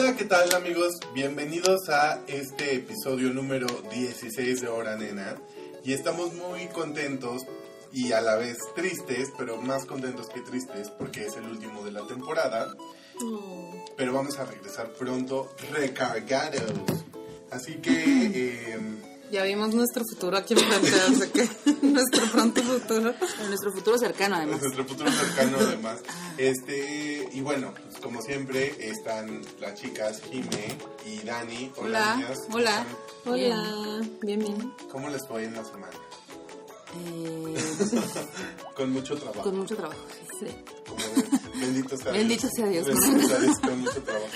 Hola, ¿qué tal amigos? Bienvenidos a este episodio número 16 de Hora Nena. Y estamos muy contentos y a la vez tristes, pero más contentos que tristes porque es el último de la temporada. Pero vamos a regresar pronto recargados. Así que... em, Ya vimos nuestro futuro aquí enfrente, así que nuestro pronto futuro. Nuestro futuro cercano, además. nuestro futuro cercano además. Este, y bueno, pues, como siempre están las chicas Jime y Dani. Hola, niñas. ¿cómo hola. Hola, bien, bien. ¿Cómo les fue en la semana? Eh, Con mucho trabajo. con mucho trabajo. Sí. Como bendito sea Dios. Bendito sea Dios. Bendito sea Dios con mucho trabajo.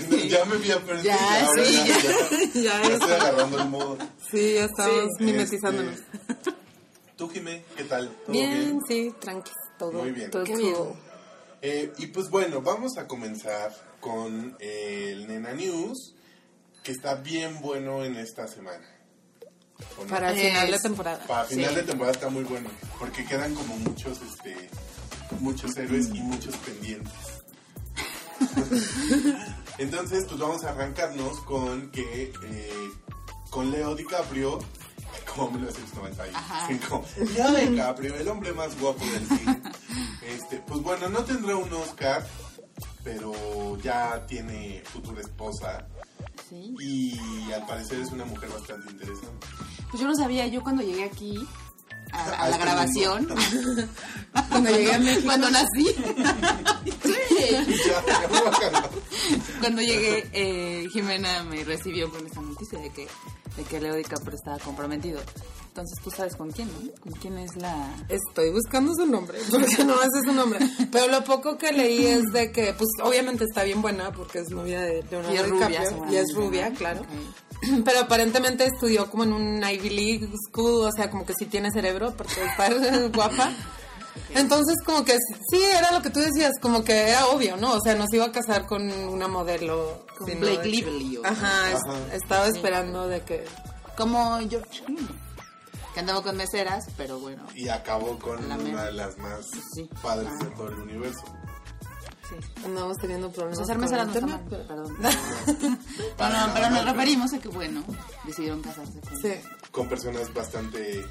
Este, ya me vi a perder. Ya, ahora sí, ya, ya. ya, Ya ya estoy agarrando el modo. Sí, ya estamos Sí. mimetizándonos. Este, ¿Tú, Jime, qué tal? ¿Todo Bien, sí, tranqui, todo. Muy bien. Todo Qué bien. Eh, y pues bueno, vamos a comenzar con el Nena News, que está bien bueno en esta semana. Para el final de temporada. Para final sí. de temporada está muy bueno, porque quedan como muchos, este, muchos héroes y muchos pendientes. Entonces, pues vamos a arrancarnos con que eh, con Leo DiCaprio, como 1995, Leo DiCaprio, el hombre más guapo del cine. Este, pues bueno, no tendrá un Oscar, pero ya tiene futura esposa Sí. y al parecer es una mujer bastante interesante. Pues yo no sabía, yo cuando llegué aquí a, a A la este grabación, Cuando llegué a México. cuando nací, cuando llegué, eh, Jimena me recibió con esta noticia de que, de que Leo DiCaprio estaba comprometido. Entonces tú sabes con quién, ¿no? ¿Con quién es la...? Estoy buscando su nombre, porque no ese es su nombre. Pero lo poco que leí es de que, pues obviamente está bien buena, porque es novia de Leonardo Y es rubia, DiCaprio, y es rubia, claro. Pero aparentemente estudió como en un Ivy League school, o sea, como que sí tiene cerebro, porque está guapa. Entonces, como que sí, era lo que tú decías, como que era obvio, ¿no? O sea, nos iba a casar con una modelo. Con sino Blake de Lively. o- Ajá, es- Ajá. estaba esperando de que... Como George Clooney, que andaba con meseras, pero bueno, Y acabó con La una mera. de las más Sí. padres Ah. de todo el universo. Sí. Andamos teniendo problemas Pues mesera el no pero- perdón. No, no, pero nos referimos a que, bueno, decidieron casarse con Sí. Con personas bastante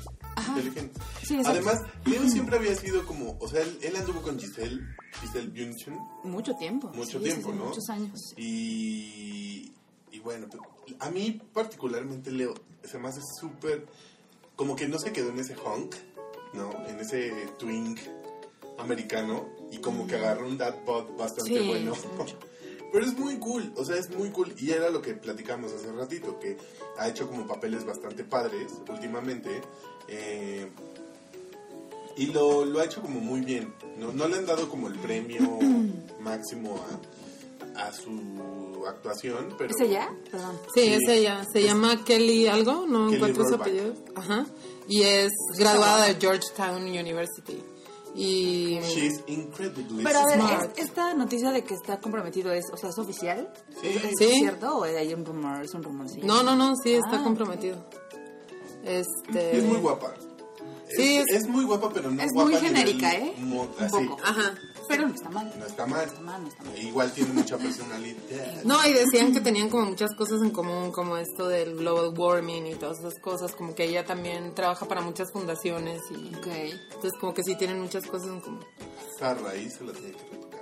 inteligentes. Sí. Además, Leo siempre había sido como, o sea, él, él anduvo con Giselle, Giselle Bündchen, Mucho tiempo. mucho sí, tiempo, ¿no? Muchos años. Y, y bueno, pues, a mí particularmente Leo se me hace súper, como que no se quedó en ese hunk, ¿no? En ese twink americano y como que agarró un dad bod bastante Sí, bueno. Pero es muy cool, o sea, es muy cool. Y era lo que platicamos hace ratito, que ha hecho como papeles bastante padres últimamente. eh, y lo, lo ha hecho como muy bien. No, no le han dado como el premio máximo a, a su actuación, pero... ¿Es ella? Perdón. Sí, Sí. es ella. Se llama Kelly algo, no Kelly encuentro su apellido. Ajá. Y es graduada de Georgetown University. Y She's incredibly Pero a ver, Smart. ¿es- ¿esta noticia de que está comprometido es, o sea, es oficial? Sí. ¿Es Sí. cierto o hay un rumor? Es un rumor, sí. no, no, no, sí está Ah, comprometido. Este Es muy guapa. Sí, es, es- es muy guapa, pero no es guapa muy a nivel genérica, ¿eh? Un así. poco. Ajá. Pero no está mal. No está mal. No está mal, no está mal. Igual tiene mucha personalidad. No, y decían que tenían como muchas cosas en común, como esto del global warming y todas esas cosas, como que ella también trabaja para muchas fundaciones y Ok. entonces como que sí tienen muchas cosas en común. Esa raíz se la tiene que retocar.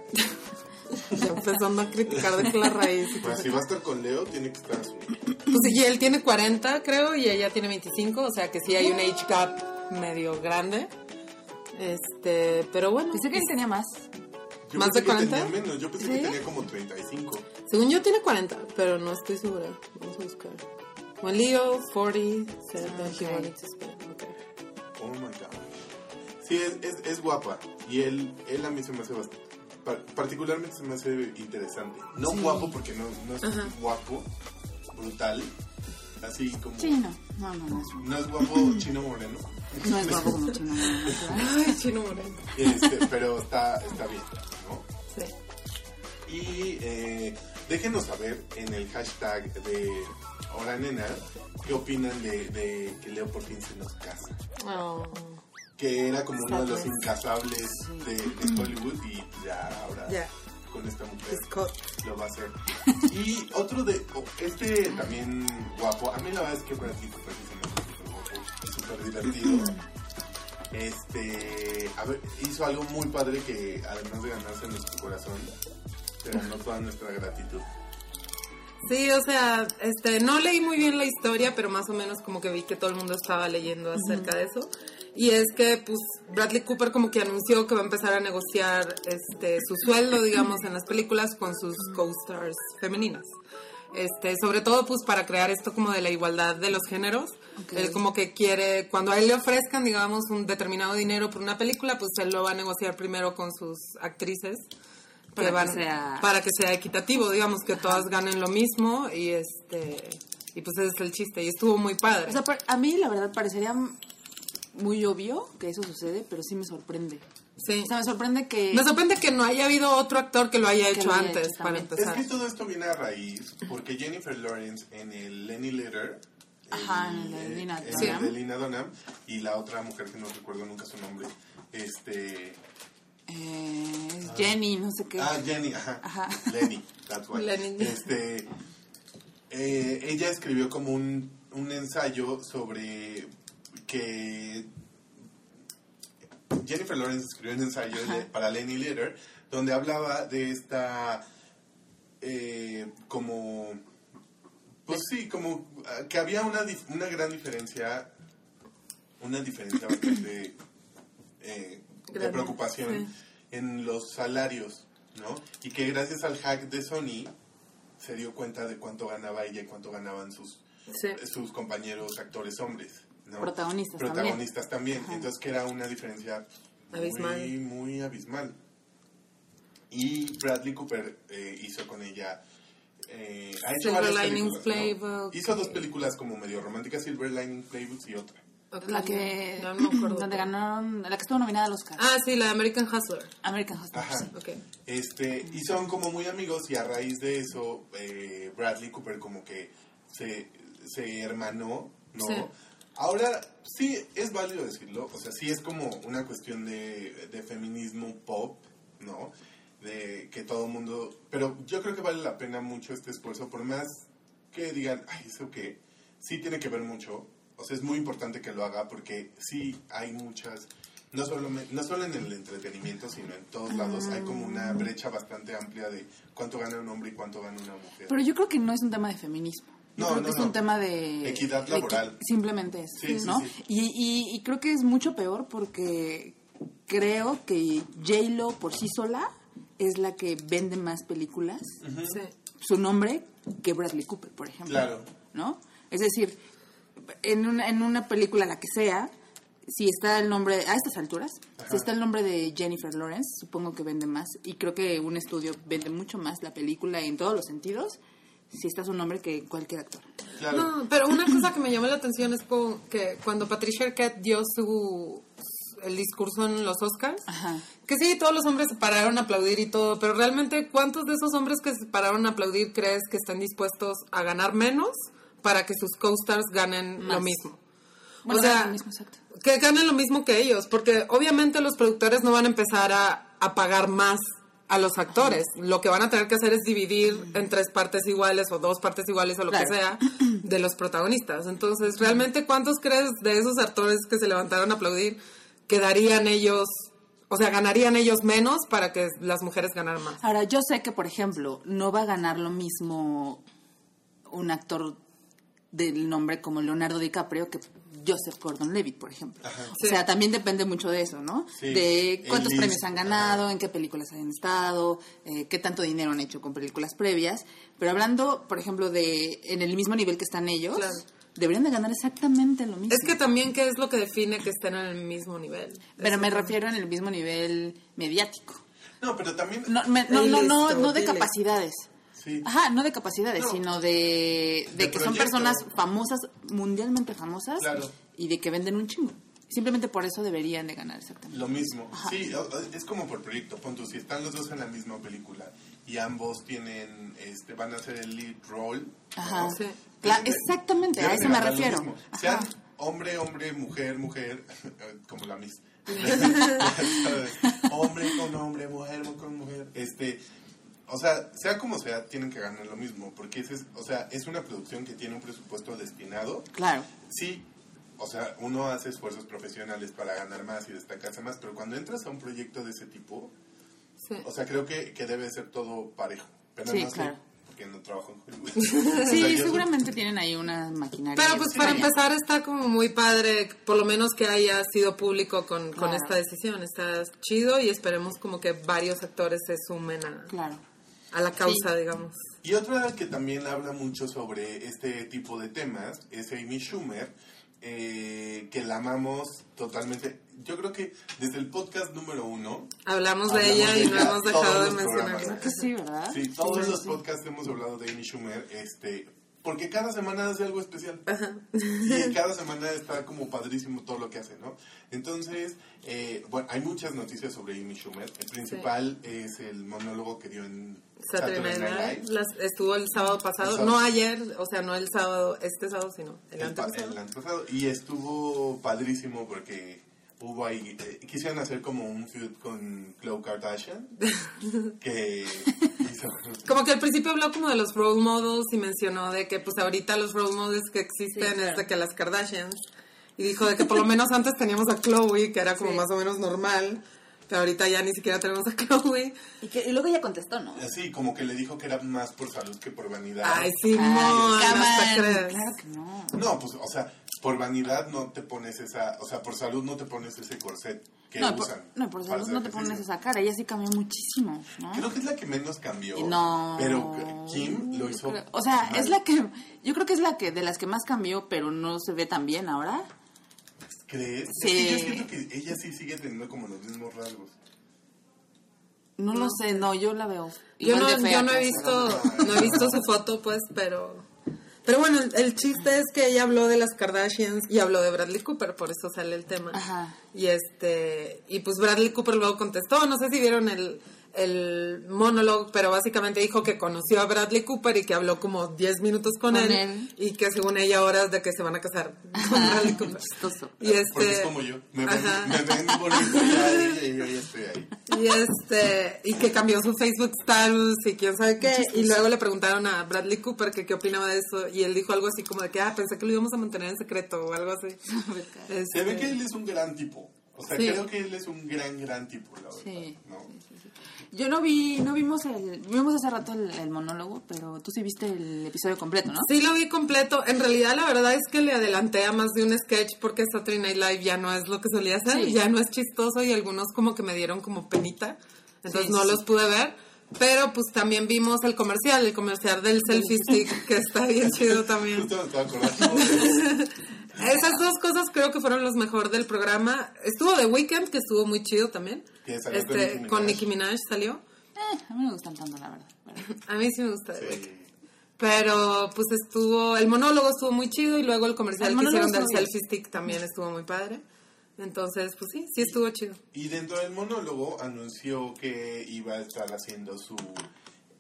Ya empezando a criticar de que la raíz. Pues si va a estar con Leo, tiene que estar a su Pues y él tiene 40, creo, y ella tiene 25, o sea que sí hay un age gap medio grande. Este, pero bueno. Pensé que él tenía más. Yo ¿Más de que 40? tenía menos, yo pensé ¿Sí? que tenía como 35. Según yo tiene 40, pero no estoy segura. Vamos a buscar. Juan Leo, 40, 71, Ok. ok. Oh my god. Sí, es, es, es guapa. Y él, él a mí se me hace bastante. pa- Particularmente se me hace interesante. No Sí. guapo porque no, no es Ajá. guapo, brutal. Así como. Sí, no. No, no, no es, No es guapo chino moreno. no es guapo como chino. no, no, no, no. Ay, chino moreno. Este, pero está, está bien. Y eh, déjenos saber en el hashtag de Hora Nena qué opinan de, de que Leo por fin se nos casa. Oh. Que era como uno de los incasables de, de Hollywood y ya ahora con esta mujer Scott. lo va a hacer. Y otro de, oh, este también guapo, a mí la verdad es que me hace súper guapo y súper divertido. Este, a ver, hizo algo muy padre que además de ganarse nuestro corazón, se ganó toda nuestra gratitud. Sí, o sea, este, no leí muy bien la historia, pero más o menos como que vi que todo el mundo estaba leyendo acerca de eso. Y es que, pues, Bradley Cooper como que anunció que va a empezar a negociar, este, su sueldo, digamos, en las películas con sus co-stars femeninas. Este, sobre todo, pues, para crear esto como de la igualdad de los géneros. Él como que quiere, cuando a él le ofrezcan, digamos, un determinado dinero por una película, pues él lo va a negociar primero con sus actrices. Para que van- sea- para que sea equitativo, digamos, que todas ganen lo mismo y este y pues ese es el chiste y estuvo muy padre. O sea, a mí la verdad parecería muy obvio que eso sucede, pero sí me sorprende. sí. O sea, me sorprende que... Me sorprende que no haya habido otro actor que lo haya Que hecho lo haya antes hecho para también. Es empezar. que todo esto viene a raíz porque Jennifer Lawrence en el Lenny Letter, Ajá, en el de Lena en Dunham. el de Lena Dunham, y la otra mujer que no recuerdo nunca su nombre, este, eh, es Jenny, no sé qué. ah Jenny, ajá, Ajá. Lenny, that's why. Lenny. Este, eh, ella escribió como un, un ensayo sobre que Jennifer Lawrence escribió un ensayo de- para Lenny Letter donde hablaba de esta eh, como pues sí como ah, que había una una gran diferencia una diferencia bastante eh, de preocupación sí. en los salarios no y que gracias al hack de Sony se dio cuenta de cuánto ganaba ella y cuánto ganaban sus Sí. sus compañeros actores hombres ¿no? Protagonistas también. protagonistas también, entonces que era una diferencia Abismal. muy muy abismal y Bradley Cooper eh, hizo con ella eh, ha hecho Silver ¿no? Playbook. hizo dos películas como medio románticas Silver Lining Playbooks y otra La que... no me acuerdo. donde ganaron... La que estuvo nominada al Oscar. Ah, sí, la de American Hustler. American Hustle. Ajá. sí. Ok. Este, y son como muy amigos y a raíz de eso eh, Bradley Cooper como que se, se hermanó, ¿no? Sí. Ahora sí es válido decirlo, o sea, sí es como una cuestión de, de feminismo pop, ¿no? De que todo el mundo... Pero yo creo que vale la pena mucho este esfuerzo, por más que digan, ay, eso que sí tiene que ver mucho, o sea, es muy importante que lo haga porque sí hay muchas no solo, no solo en el entretenimiento, sino en todos lados hay como una brecha bastante amplia de cuánto gana un hombre y cuánto gana una mujer. Pero yo creo que no es un tema de feminismo. Yo No, creo no, que es no. un tema de... Equidad laboral. simplemente es, Sí, ¿no? sí. Y, y- y creo que es mucho peor porque creo que J-Lo por sí sola es la que vende más películas, su nombre, que Bradley Cooper, por ejemplo. Claro. ¿No? Es decir, en una, en una película, la que sea, si está el nombre, a estas alturas, si está el nombre de Jennifer Lawrence, supongo que vende más. Y creo que un estudio vende mucho más la película en todos los sentidos, si está su nombre que cualquier actor. Claro. No, pero una cosa que me llamó la atención es como que cuando Patricia Arquette dio su el discurso en los Oscars, Ajá. que sí, todos los hombres se pararon a aplaudir y todo, pero realmente ¿cuántos de esos hombres que se pararon a aplaudir crees que están dispuestos a ganar menos para que sus co-stars ganen Más. lo mismo? Bueno, o sea, mismo, que ganen lo mismo que ellos, porque obviamente los productores no van a empezar a, a pagar más a los actores. Lo que van a tener que hacer es dividir en tres partes iguales o dos partes iguales o lo Claro. que sea de los protagonistas. Entonces, ¿realmente cuántos crees de esos actores que se levantaron a aplaudir quedarían ellos, o sea, ganarían ellos menos para que las mujeres ganaran más? Ahora, yo sé que, por ejemplo, no va a ganar lo mismo un actor del nombre como Leonardo DiCaprio que Joseph Gordon-Levitt, por ejemplo. Sí. O sea, también depende mucho de eso, ¿no? Sí. De cuántos El premios list, han ganado, en qué películas han estado, eh, qué tanto dinero han hecho con películas previas. Pero hablando, por ejemplo, de en el mismo nivel que están ellos, Claro. deberían de ganar exactamente lo mismo. Es que también, ¿qué es lo que define que estén en el mismo nivel? Pero me refiero en el mismo nivel mediático. No, pero también... No, me- no, no, no, no de capacidades. Sí. Ajá, no de capacidades, No. sino de, de, De que son personas famosas, mundialmente famosas, Claro. y de que venden un chingo. Simplemente por eso deberían de ganar exactamente. Lo mismo. Sí, es como por proyecto. Pon tú, si están los dos en la misma película y ambos tienen, este, van a hacer el lead role. ¿no? Ajá. Sí. Cla- Deben de- exactamente, a eso me refiero. Ajá. Sean hombre, hombre, mujer, mujer, como la misma. hombre con hombre, mujer con mujer. Este, o sea, sea como sea, tienen que ganar lo mismo, porque ese es, o sea, es una producción que tiene un presupuesto destinado. Claro. Sí, o sea, uno hace esfuerzos profesionales para ganar más y destacarse más, pero cuando entras a un proyecto de ese tipo, Sí. o sea, creo que, que debe ser todo parejo. Pero Sí, no sé, claro. porque no trabajo en Hollywood. O Sí, sea, seguramente tienen ahí una maquinaria. Pero pues para empezar está como muy padre, por lo menos que haya sido público con, con esta decisión. Está chido y esperemos como que varios actores se sumen a, Claro. A la causa, digamos. Y otra que también habla mucho sobre este tipo de temas es Amy Schumer, eh, que la amamos totalmente. Yo creo que desde el podcast número uno, Hablamos de Hablamos ella de y no hemos dejado de mencionarla. sí, ¿verdad? sí, todos Sí, los sí. podcasts hemos hablado de Amy Schumer, este, porque cada semana hace algo especial. Y cada semana está como padrísimo todo lo que hace, ¿no? Entonces, eh, bueno, hay muchas noticias sobre Amy Schumer. El principal es el monólogo que dio en Saturday Night Live las- estuvo el sábado pasado, El sábado. no ayer, o sea, no el sábado, este sábado, sino el, El, pa- antepasado. el antepasado. Y estuvo padrísimo porque hubo ahí. eh, quisieron hacer como un feud con Khloe Kardashian. que hizo. Como que al principio habló como de los role models y mencionó de que pues ahorita los role models que existen Sí, claro. es de que las Kardashians. Y dijo de que por lo menos antes teníamos a Chloe, que era como Sí. más o menos normal, pero ahorita ya ni siquiera tenemos a Chloe. Y, que, y luego ella contestó, ¿no? Así, como que le dijo que era más por salud que por vanidad. Ay, hasta Caman. crees. Claro que no. No, pues, o sea, por vanidad no te pones esa. O sea, por salud no te pones ese corset que No, por, usan. no, por salud no te ejercicio. pones esa cara. Ella sí cambió muchísimo, ¿no? Creo que es la que menos cambió. No. Pero Kim lo hizo. creo- o sea, mal. es la que. Yo creo que es la que de las que más cambió, pero no se ve tan bien ahora. ¿Crees? Sí. Es que yo siento que ella sí sigue teniendo como los mismos rasgos. No, lo sé, no, yo la veo. Yo no, yo no he pues, visto, no he visto su foto, pues, pero... Pero bueno, el, el chiste es que ella habló de las Kardashians y habló de Bradley Cooper, por eso sale el tema. Ajá. Y este, y pues Bradley Cooper luego contestó, no sé si vieron el, el monólogo, pero básicamente dijo que conoció a Bradley Cooper y que habló como 10 minutos con, Con él, él. y que según ella horas de que se van a casar con Ajá, Bradley Cooper. chistoso. Y este, Porque es como yo. Me ven, me ven ya y yo ya estoy ahí. Y este, y que cambió su Facebook status y quién sabe qué. Y luego le preguntaron a Bradley Cooper que qué opinaba de eso. Y él dijo algo así como de que, ah, pensé que lo íbamos a mantener en secreto o algo así. Este, Se ve que él es un gran tipo. O sea, Sí. creo que él es un gran, gran tipo, la verdad. Sí. ¿no? Yo no vi, no vimos el, vimos hace rato el, el monólogo, pero tú sí viste el episodio completo, ¿no? Sí lo vi completo. En realidad la verdad es que le adelanté a más de un sketch porque Saturday Night Live ya no es lo que solía ser. Sí. Ya no es chistoso y algunos como que me dieron como penita. Entonces Sí, no sí. los pude ver. Pero pues también vimos el comercial, el comercial del selfie stick, que está bien chido también. Esas dos cosas creo que fueron los mejor del programa. Estuvo The Weeknd, que estuvo muy chido también. Que salió con Este, con Nicki Minaj salió. Eh, a mí no me gustan tanto, la verdad. pero- A mí sí me gusta The Weeknd. Sí. Pero pues estuvo, el monólogo estuvo muy chido y luego el comercial El que hicieron del selfie stick también estuvo muy padre. Entonces, pues sí, sí estuvo chido. Y dentro del monólogo anunció que iba a estar haciendo su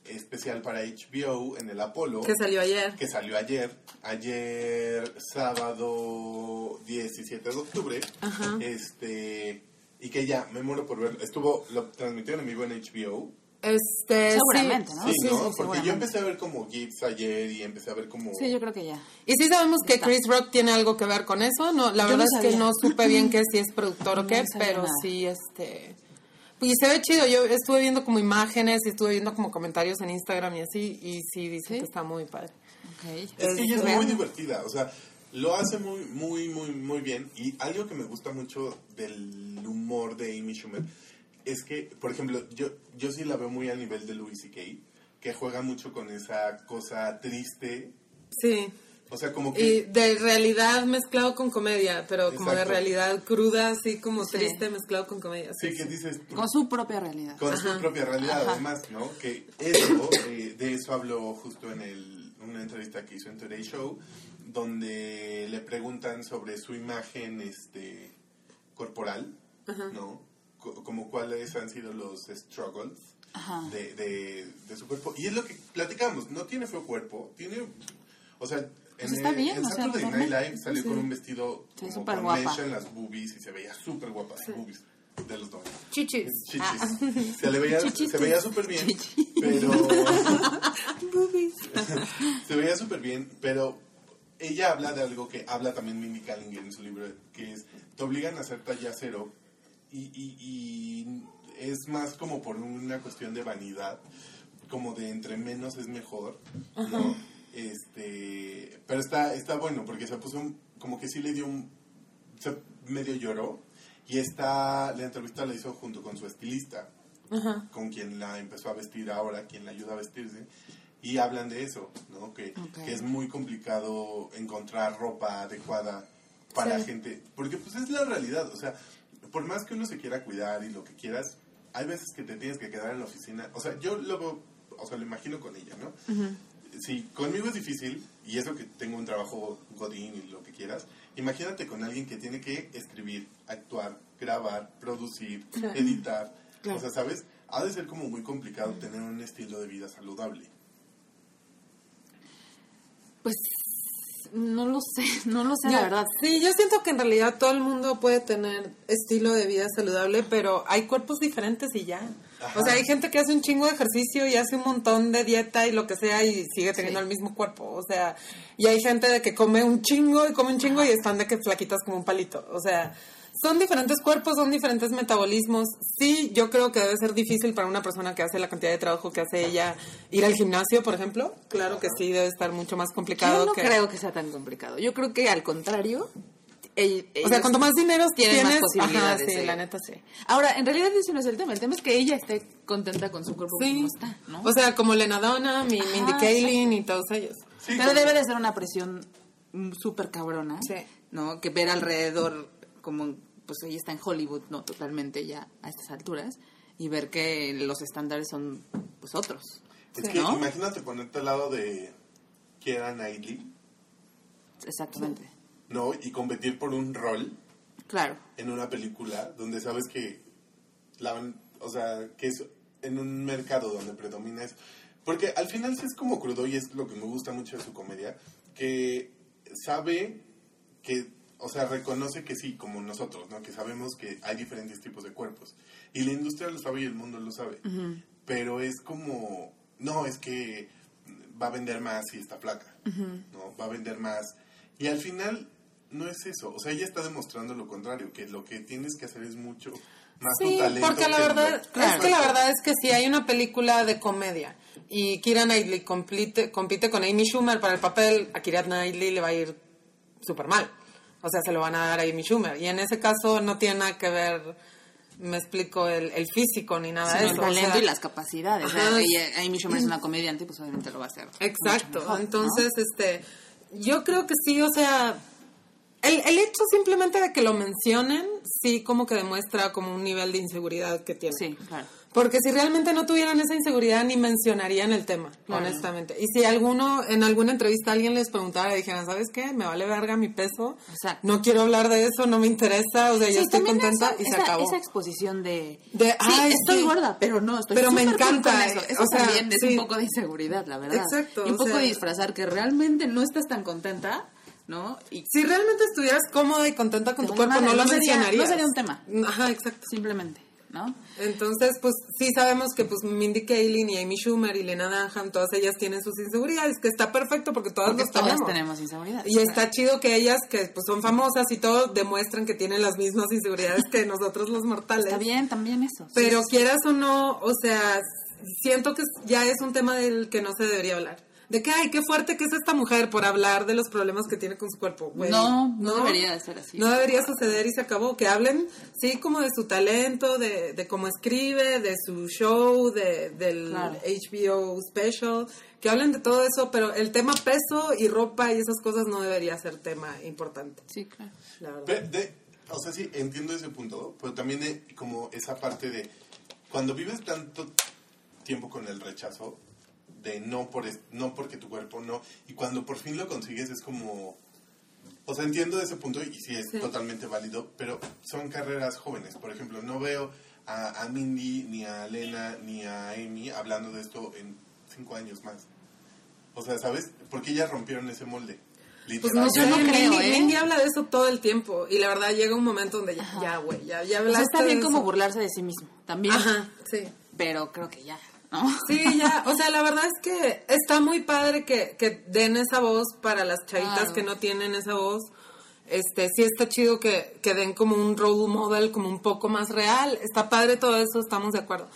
especial para HBO en el Apolo. Que salió ayer. que salió ayer, ayer sábado 17 de octubre, Ajá. este y que ya me muero por verlo. Estuvo lo transmitieron en vivo en HBO. Este, sí. Seguramente, ¿no? Sí, sí, ¿no? sí, Porque yo empecé a ver como GIFs ayer y empecé a ver como Sí, yo creo que ya. Y sí sabemos que. Chris Rock tiene algo que ver con eso. No, la Yo verdad no es que no supe bien que si es productor o No qué, sabía pero nada. sí, este... Y se ve chido. Yo estuve viendo como imágenes y estuve viendo como comentarios en Instagram y así, y sí dicen ¿Sí? que está muy padre. Ok. Es que ella es muy divertida, o sea, lo hace muy, muy, muy, muy bien. Y algo que me gusta mucho del humor de Amy Schumer es que, por ejemplo, yo, yo sí la veo muy a nivel de Louis C.K., que juega mucho con esa cosa triste. Sí. O sea, como Y que... de realidad mezclado con comedia, pero como de Exacto. realidad cruda, así como Sí. triste mezclado con comedia. Sí, que dices... Con su propia realidad. con su Ajá. propia realidad, Ajá. además, ¿no? Que eso, eh, de eso habló justo en el, una entrevista que hizo en Today Show, donde le preguntan sobre su imagen este, corporal, ¿no? Co- como cuáles han sido los struggles Ajá. de, de, de su cuerpo. Y es lo que platicamos, no tiene feo cuerpo, tiene... O sea, Pues en, está bien, en o sea, Saturday Night normal. Live salió Sí. con un vestido Sí, como con guapa. mecha en las boobies y se veía súper guapa las boobies. de los 90. Chichis. Chichis. Ah. Se le veía, Chichis. se veía súper bien, Chichis. pero... Boobies. se veía súper bien, pero ella habla de algo que habla también Mindy Kaling en su libro, que es, te obligan a hacer talla cero y, y, y es más como por una cuestión de vanidad, como de entre menos es mejor, ¿no? Este, pero está, está bueno porque se puso un- como que sí le dio un, se medio lloró y esta, la entrevista la hizo junto con su estilista Ajá. con quien la empezó a vestir ahora, quien la ayuda a vestirse, y hablan de eso, ¿no? Que, que es muy complicado encontrar ropa adecuada para Sí. gente, porque pues es la realidad, o sea, por más que uno se quiera cuidar y lo que quieras, hay veces que te tienes que quedar en la oficina, o sea, yo lo o sea, lo imagino con ella, ¿no? Si conmigo es difícil, y eso que tengo un trabajo godín y lo que quieras, imagínate con alguien que tiene que escribir, actuar, grabar, producir, editar, Claro. o sea, ¿sabes? Ha de ser como muy complicado tener un estilo de vida saludable. Pues no lo sé, no lo sé, la verdad. Sí, yo siento que en realidad todo el mundo puede tener estilo de vida saludable, pero hay cuerpos diferentes y ya. Ajá. O sea, hay gente que hace un chingo de ejercicio y hace un montón de dieta y lo que sea y sigue teniendo Sí. el mismo cuerpo. O sea, y hay gente de que come un chingo y come un chingo y están de que flaquitas como un palito. O sea, son diferentes cuerpos, son diferentes metabolismos. Sí, yo creo que debe ser difícil para una persona que hace la cantidad de trabajo que hace ella ir al gimnasio, por ejemplo. Claro que sí, debe estar mucho más complicado. Yo no que... creo que sea tan complicado. Yo creo que al contrario. O sea, cuanto más dinero tienes, más posibilidades. ajá, sí, de- la neta sí. Ahora, en realidad ese no es el tema. El tema es que ella esté contenta con su cuerpo Sí. como está, ¿no? O sea, como Lena Donna, mi, Ajá, Mindy Kaling y todos ellos. Sí, Pero debe de ser una presión súper cabrona, Sí. ¿no? Que ver alrededor, como, pues ella está en Hollywood, ¿no? Totalmente ya a estas alturas, y ver que los estándares son, pues, otros. Es Sí, que ¿no? imagínate ponerte al lado de Keira Knightley, Exactamente. ¿No? Y competir por un rol Claro. en una película donde sabes que la van- o sea, que es en un mercado donde predomina eso. Porque al final sí es como crudo y es lo que me gusta mucho de su comedia, que sabe que, o sea, reconoce que sí, como nosotros, ¿no? Que sabemos que hay diferentes tipos de cuerpos. Y la industria lo sabe y el mundo lo sabe. Pero es como, no, es que va a vender más si está flaca, ¿no? Va a vender más. Y al final no es eso. O sea, ella está demostrando lo contrario, que lo que tienes que hacer es mucho más tu Sí, talento. porque la que verdad, lo- es que la verdad es que si hay una película de comedia y Kira Knightley compite, compite con Amy Schumer para el papel, a Kira Knightley le va a ir súper mal. O sea, se lo van a dar a Amy Schumer. Y en ese caso no tiene nada que ver, me explico, el, el físico ni nada de el eso. o talento sea, y las capacidades. Ajá. Ella, Amy Schumer es una comediante, pues obviamente lo va a hacer. Exacto. mucho mejor, ¿no? Entonces, este, yo creo que sí, o sea, el, el hecho simplemente de que lo mencionen, sí como que demuestra como un nivel de inseguridad que tiene. Sí, claro. Porque si realmente no tuvieran esa inseguridad ni mencionarían el tema, Claro. honestamente. Y si alguno, en alguna entrevista alguien les preguntara y dijeran, ¿sabes qué? Me vale verga mi peso. Exacto. No quiero hablar de eso, no me interesa. O sea, yo Sí, estoy también contenta eso- y se esa, acabó. Esa exposición de... De, sí, "Ay, estoy sí". gorda, pero no, estoy Pero me encanta, con eso. eh, Eso o sea, también es un poco de inseguridad, la verdad. Exacto, Y un o poco sea- disfrazar que realmente no estás tan contenta, ¿no? Y Si realmente estuvieras cómoda y contenta con tu cuerpo, madre, no lo sería- mencionarías. no sería un tema. Ajá, exacto. simplemente, ¿no? Entonces, pues sí sabemos que pues Mindy Kaling y Amy Schumer y Lena Dunham, todas ellas tienen sus inseguridades, que está perfecto porque todas Porque los todas tenemos. tenemos inseguridades. Y está chido que ellas, que pues son famosas y todo, demuestran que tienen las mismas inseguridades que nosotros los mortales. Está bien también eso. Pero Sí, quieras o no, o sea, siento que ya es un tema del que no se debería hablar. De que, ay, qué fuerte que es esta mujer por hablar de los problemas que tiene con su cuerpo. Güey, No, no debería de ser así. No debería suceder y se acabó. Que hablen, sí, como de su talento, de, de cómo escribe, de su show, de, del Claro. HBO special. Que hablen de todo eso, pero el tema peso y ropa y esas cosas no debería ser tema importante, Sí, claro. la verdad. Pe- de- o sea, sí, entiendo ese punto, pero también de- como esa parte de cuando vives tanto tiempo con el rechazo, de no, por no porque tu cuerpo no, y cuando por fin lo consigues es como... O sea, entiendo ese punto y sí es Sí. totalmente válido, pero son carreras jóvenes. Por ejemplo, no veo a, a Mindy, ni a Lena, ni a Amy hablando de esto en cinco años más. O sea, ¿sabes? Porque ellas rompieron ese molde. Pues no Yo no creo, Mindy, ¿eh? Mindy habla de eso todo el tiempo y la verdad llega un momento donde ya, ya, güey, ya, ya O sea, hablaste está bien de como burlarse de sí mismo, también. Ajá, sí. Pero creo que ya, ¿no? Sí, ya, o sea, la verdad es que está muy padre que, que den esa voz para las chavitas que no tienen esa voz. Este, sí está chido que, que den como un role model como un poco más real. Está padre todo eso, estamos de acuerdo.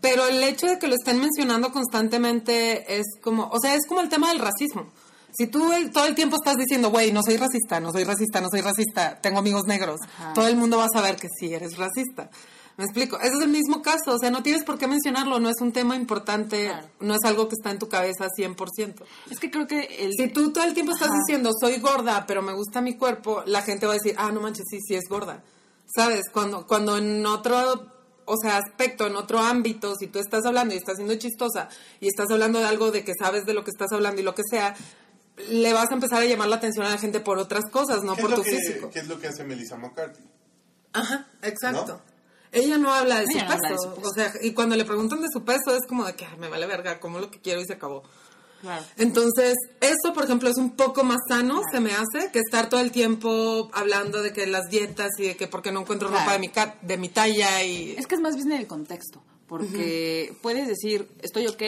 Pero el hecho de que lo estén mencionando constantemente es como, o sea, es como el tema del racismo. Si tú el- todo el tiempo estás diciendo, güey, no soy racista, no soy racista, no soy racista, tengo amigos negros, Ajá. todo el mundo va a saber que sí eres racista. Me explico. Ese es el mismo caso, o sea, no tienes por qué mencionarlo, no es un tema importante, Claro. no es algo que está en tu cabeza 100%. Es que creo que el... Si tú todo el tiempo estás Ajá. diciendo, soy gorda, pero me gusta mi cuerpo, la gente va a decir, ah, no manches, sí, sí es gorda. ¿Sabes? Cuando, cuando en otro, o sea, aspecto, en otro ámbito, si tú estás hablando y estás siendo chistosa y estás hablando de algo de que sabes de lo que estás hablando y lo que sea, le vas a empezar a llamar la atención a la gente por otras cosas, no ¿Qué por tu que- físico. ¿Qué es lo que hace Melissa McCarthy? Ajá, exacto. ¿No? Ella no habla de su, habla de peso. su peso. O sea, y cuando le preguntan de su peso es como de que "Ay, me vale verga, como lo que quiero y se acabó. Claro. Entonces, eso, por ejemplo, es un poco más sano, se me hace, que estar todo el tiempo hablando de que las dietas y de que porque no encuentro Claro. ropa de mi, de mi talla y... Es que es más bien el contexto, porque puedes decir, estoy ok,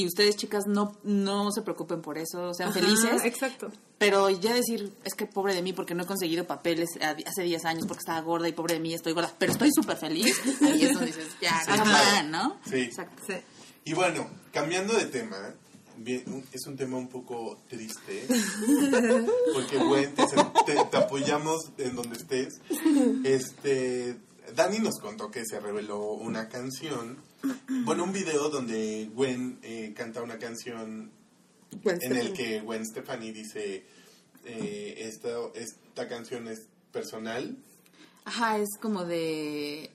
y ustedes chicas no, no se preocupen por eso, sean Ajá, felices. Exacto. Pero ya decir, es que pobre de mí porque no he conseguido papeles a- hace 10 años porque estaba gorda y pobre de mí estoy gorda, pero estoy súper feliz. Ahí es donde dices, ya, Sí, claro. ¿no? Sí. Exacto. Sí. Y bueno, cambiando de tema, bien, un- es un tema un poco triste, porque te, te- te apoyamos en donde estés. Este, Dani nos contó que se reveló una canción, bueno, un video donde Gwen eh, canta una canción Gwen en el que Gwen Stefani dice, eh, esta, esta canción es personal. Ajá, es como de...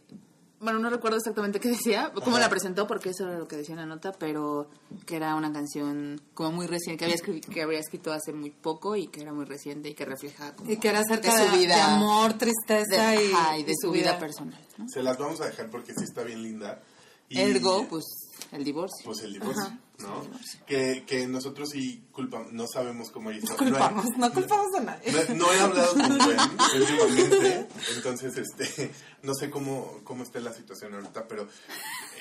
Bueno, no recuerdo exactamente qué decía, cómo Ajá. la presentó, porque eso era lo que decía en la nota, pero que era una canción como muy reciente, que había, escri- que había escrito hace muy poco y que era muy reciente y que refleja como Y que era acerca de su vida. de amor, tristeza de, y, ajá, y de su vida, personal. ¿no? Se las vamos a dejar porque sí está bien linda. Y- Ergo, pues, el divorcio. pues el divorcio, Ajá. ¿no? Que, que nosotros sí culpamos, no sabemos cómo hizo. No culpamos, no culpamos a nadie. No, no he hablado con Gwen últimamente, entonces este, no sé cómo, cómo está la situación ahorita, pero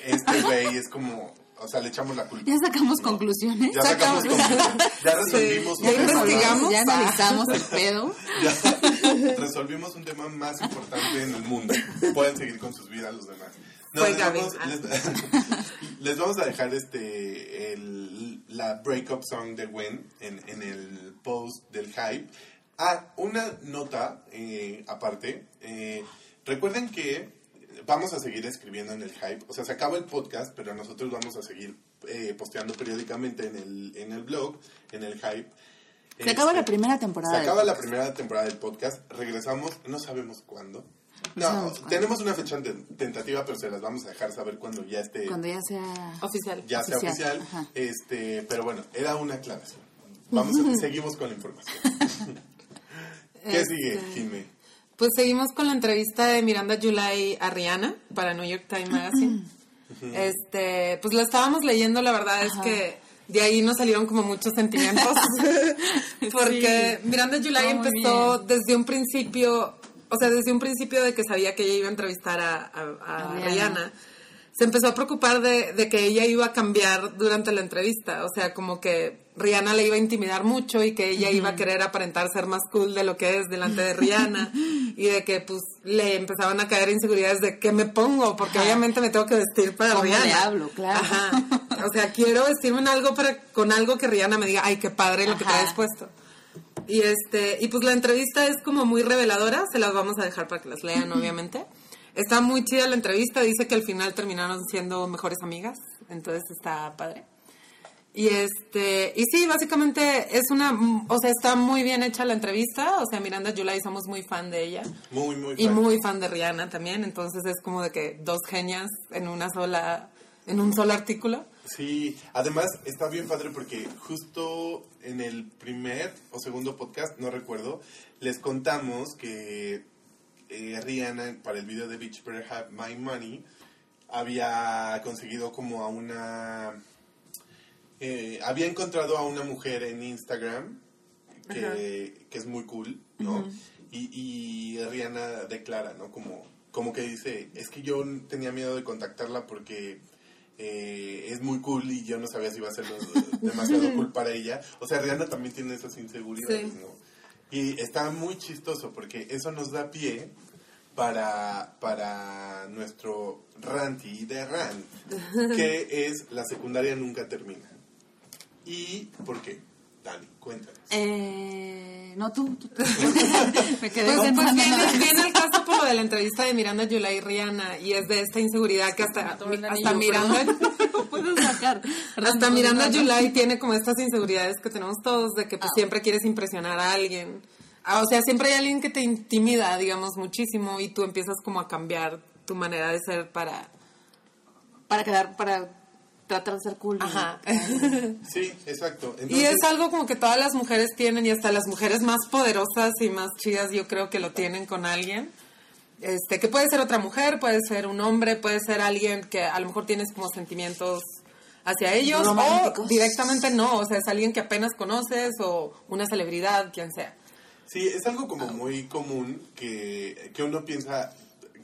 este güey es como, o sea, le echamos la culpa. Ya sacamos ¿no? conclusiones. Ya sacamos conclusiones. Ya resolvimos Sí, ya un tema más- investigamos. Ya analizamos el pedo. ya resolvimos un tema más importante en el mundo. Pueden seguir con sus vidas los demás. No, les, vamos, les- les vamos a dejar este el- la breakup song de Gwen en, en el post del hype. Ah, una nota eh, aparte. eh, recuerden que vamos a seguir escribiendo en el hype. O sea, se acaba el podcast, pero nosotros vamos a seguir eh, posteando periódicamente en el, en el blog, en el hype. Se acaba Este, la primera temporada. se acaba la primera temporada del podcast. Regresamos, no sabemos cuándo. No tenemos una fecha de- tentativa, pero se las vamos a dejar saber cuando ya esté, Cuando ya sea... Oficial. ya sea oficial, oficial. ajá. Este, pero bueno, era una aclaración. Vamos a, seguimos con la información. ¿Qué sigue, Este, Jimé? Pues seguimos con la entrevista de Miranda July a Rihanna para New York Times Magazine. Este, pues la estábamos leyendo, la verdad es Ajá. que de ahí nos salieron como muchos sentimientos. Porque Miranda July empezó bien. desde un principio, o sea, desde un principio de que sabía que ella iba a entrevistar a, a- a A Rihanna. Se empezó a preocupar de, de que ella iba a cambiar durante la entrevista, o sea, como que Rihanna le iba a intimidar mucho y que ella iba a querer aparentar ser más cool de lo que es delante de Rihanna y de que pues le empezaban a caer inseguridades de qué me pongo, porque Ajá. obviamente me tengo que vestir para ¿Cómo Rihanna. le hablo? Claro. Ajá. O sea, quiero vestirme en algo para, con algo que Rihanna me diga, ay, qué padre lo que Ajá. traes puesto. Y este, y pues la entrevista es como muy reveladora, se las vamos a dejar para que las lean, obviamente. Está muy chida la entrevista, dice que al final terminaron siendo mejores amigas, entonces está padre. Y este, y sí, básicamente es una, o sea, está muy bien hecha la entrevista, o sea, Miranda July somos muy fan de ella. Muy, muy Y fan. muy fan de Rihanna también, entonces es como de que dos genias en una sola, en un solo artículo. Sí, además está bien padre porque justo en el primer o segundo podcast, no recuerdo, les contamos que eh, Rihanna para el video de Bitch Better Have My Money había conseguido como a una... eh, había encontrado a una mujer en Instagram que, que es muy cool, ¿no? y, y Rihanna declara, ¿no? Como, como que dice, es que yo tenía miedo de contactarla porque eh, es muy cool y yo no sabía si iba a ser demasiado cool para ella. O sea, Rihanna también tiene esas inseguridades, Sí. ¿no? Y está muy chistoso porque eso nos da pie para, para nuestro ranty de rant, que es la secundaria nunca termina. ¿Y por qué? Dani, cuéntanos. Eh, no, tú. tú, tú. Me quedé Pues, pues viene, viene el caso por lo de la entrevista de Miranda July y Rihanna y es de esta inseguridad que hasta, hasta Miranda perdón. Puedo sacar. hasta Miranda July tiene como estas inseguridades que tenemos todos de que pues Ah. siempre quieres impresionar a alguien. Ah, O sea, siempre hay alguien que te intimida, digamos, muchísimo y tú empiezas como a cambiar tu manera de ser para... Para quedar, para tratar de ser cool. ¿no? Ajá. Sí, exacto. Y es algo como que todas las mujeres tienen y hasta las mujeres más poderosas y más chidas yo creo que lo tienen con alguien. Este, que puede ser otra mujer, puede ser un hombre, puede ser alguien que a lo mejor tienes como sentimientos hacia ellos Románticos. o directamente no, o sea, es alguien que apenas conoces o una celebridad, quien sea. Sí, es algo como muy común que, que uno piensa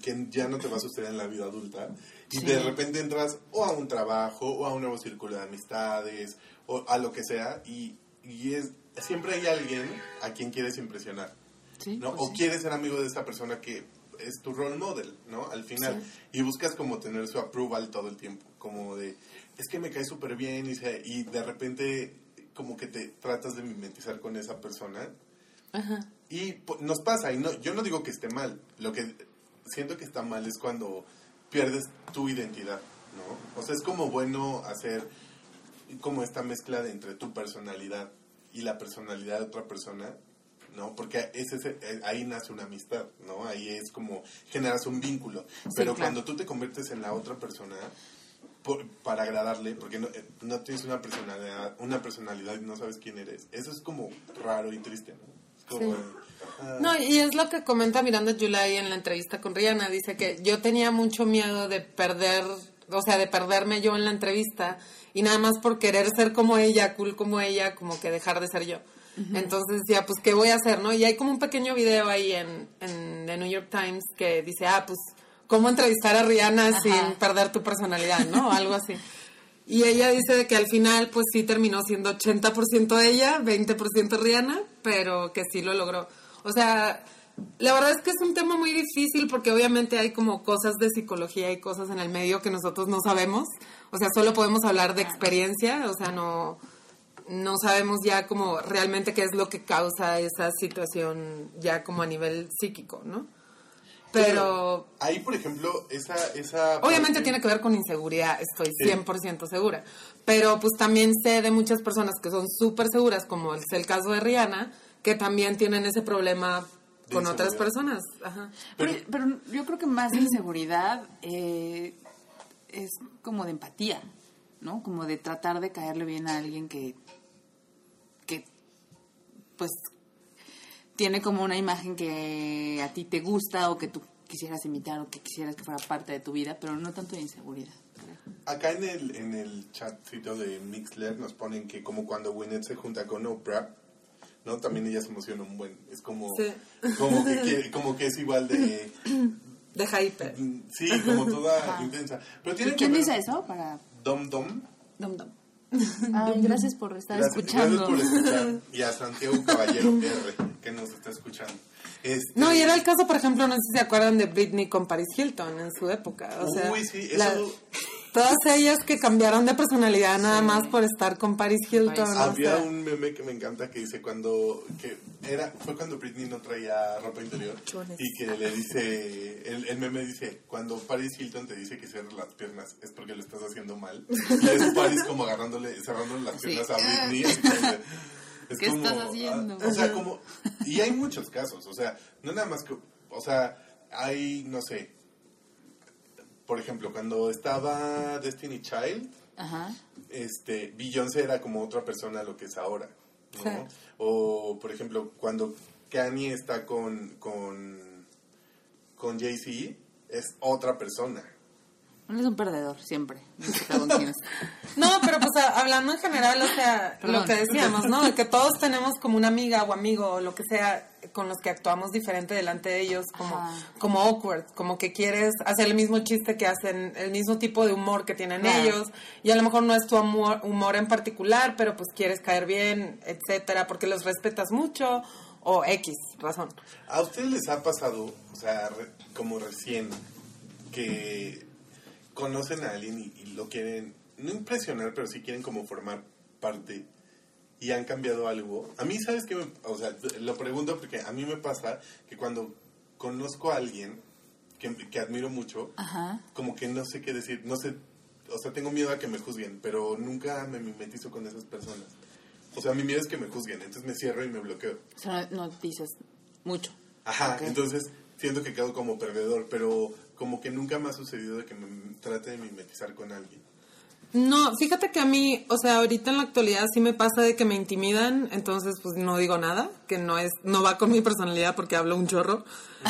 que ya no te va a suceder en la vida adulta y Sí. de repente entras o a un trabajo o a un nuevo círculo de amistades o a lo que sea y, y es, siempre hay alguien a quien quieres impresionar. Sí, ¿no? pues o sí. quieres ser amigo de esa persona que es tu role model, ¿no? Al final. Y buscas como tener su approval todo el tiempo. Como de, es que me cae súper bien y, se- y de repente como que te tratas de mimetizar con esa persona. Y po- nos pasa, y no, yo no digo que esté mal. Lo que siento que está mal es cuando pierdes tu identidad, ¿no? O sea, es como bueno hacer como esta mezcla de entre tu personalidad y la personalidad de otra persona, ¿no? Porque ese, es- eh, ahí nace una amistad, ¿no? Ahí es como generas un vínculo. Pero claro. cuando tú te conviertes en la otra persona por- para agradarle, porque no, eh, no tienes una personalidad, una personalidad y no sabes quién eres, eso es como raro y triste, ¿no? Sí. No, y es lo que comenta Miranda July en la entrevista con Rihanna. Dice que yo tenía mucho miedo de perder, o sea, de perderme yo en la entrevista y nada más por querer ser como ella, cool como ella, como que dejar de ser yo. Entonces decía, pues, ¿qué voy a hacer, no? Y hay como un pequeño video ahí en, en The New York Times que dice, ah, pues, ¿cómo entrevistar a Rihanna Ajá. sin perder tu personalidad, no? Algo así. Y ella dice de que al final, pues sí terminó siendo 80% ella, 20% Rihanna, pero que sí lo logró. O sea, la verdad es que es un tema muy difícil porque obviamente hay como cosas de psicología y cosas en el medio que nosotros no sabemos. O sea, solo podemos hablar de experiencia, o sea, no, no sabemos ya como realmente qué es lo que causa esa situación ya como a nivel psíquico, ¿no? Pero ahí, por ejemplo, esa... esa Obviamente parte- tiene que ver con inseguridad, estoy Sí. 100% segura. Pero pues también sé de muchas personas que son súper seguras, como es el caso de Rihanna, que también tienen ese problema con otras personas. Ajá. Pero, pero yo creo que más de inseguridad eh, es como de empatía, ¿no? Como de tratar de caerle bien a alguien que, que pues, tiene como una imagen que a ti te gusta o que tú quisieras imitar o que quisieras que fuera parte de tu vida, pero no tanto de inseguridad. Acá en el, en el chatcito de Mixler nos ponen que como cuando Winnet se junta con Oprah, ¿no? También ella se emociona un buen. Es como, Sí. como, que, quiere- como que es igual de... De hyper. Sí, como toda intensa. Pero tiene ¿Y que quién ver- dice eso? Para... Dom Dom. Dum, dum. Ay, gracias por estar Gracias, escuchando. gracias por escuchar. Y a Santiago Caballero R, que nos está escuchando. Este, No, y era el caso, por ejemplo, no sé si se acuerdan de Britney con Paris Hilton en su época. O sea, Uy, sí, eso- la- todas ellas que cambiaron de personalidad nada más por estar con Paris Hilton. Había sea. un meme que me encanta que dice cuando que era fue cuando Britney no traía ropa interior Chones. y que le dice el, el meme dice cuando Paris Hilton te dice que cierres las piernas es porque lo estás haciendo mal y es Paris como agarrándole cerrándole las Sí. piernas a Britney de- es ¿Qué estás haciendo? ah, o sea como y hay muchos casos o sea no nada más que o sea hay no sé por ejemplo cuando estaba Destiny Child Ajá. este Beyoncé era como otra persona a lo que es ahora ¿no? Sí. o por ejemplo cuando Kanye está con con con Jay Z es otra persona Él es un perdedor, siempre. no pero pues a- hablando en general, o sea, Perdón. lo que decíamos, ¿no? Que todos tenemos como una amiga o amigo o lo que sea con los que actuamos diferente delante de ellos, como, Ajá. como awkward, como que quieres hacer el mismo chiste que hacen, el mismo tipo de humor que tienen Claro. ellos, y a lo mejor no es tu humor, humor en particular, pero pues quieres caer bien, etcétera, porque los respetas mucho, o X, razón. ¿A ustedes les ha pasado, o sea, re- como recién, que conocen a alguien y, y lo quieren, no impresionar, pero sí quieren como formar parte y han cambiado algo? A mí, ¿sabes qué? me- o sea, lo pregunto porque a mí me pasa que cuando conozco a alguien que, que admiro mucho, Ajá. como que no sé qué decir, no sé, o sea, tengo miedo a que me juzguen, pero nunca me mimetizo con esas personas. O sea, mi miedo es que me juzguen, entonces me cierro y me bloqueo. O sea, no, no dices mucho. Ajá, Ok. entonces siento que quedo como perdedor, pero como que nunca me ha sucedido de que me trate de mimetizar con alguien. No, fíjate que a mí, o sea, ahorita en la actualidad sí me pasa de que me intimidan, entonces pues no digo nada, que no es, no va con mi personalidad porque hablo un chorro.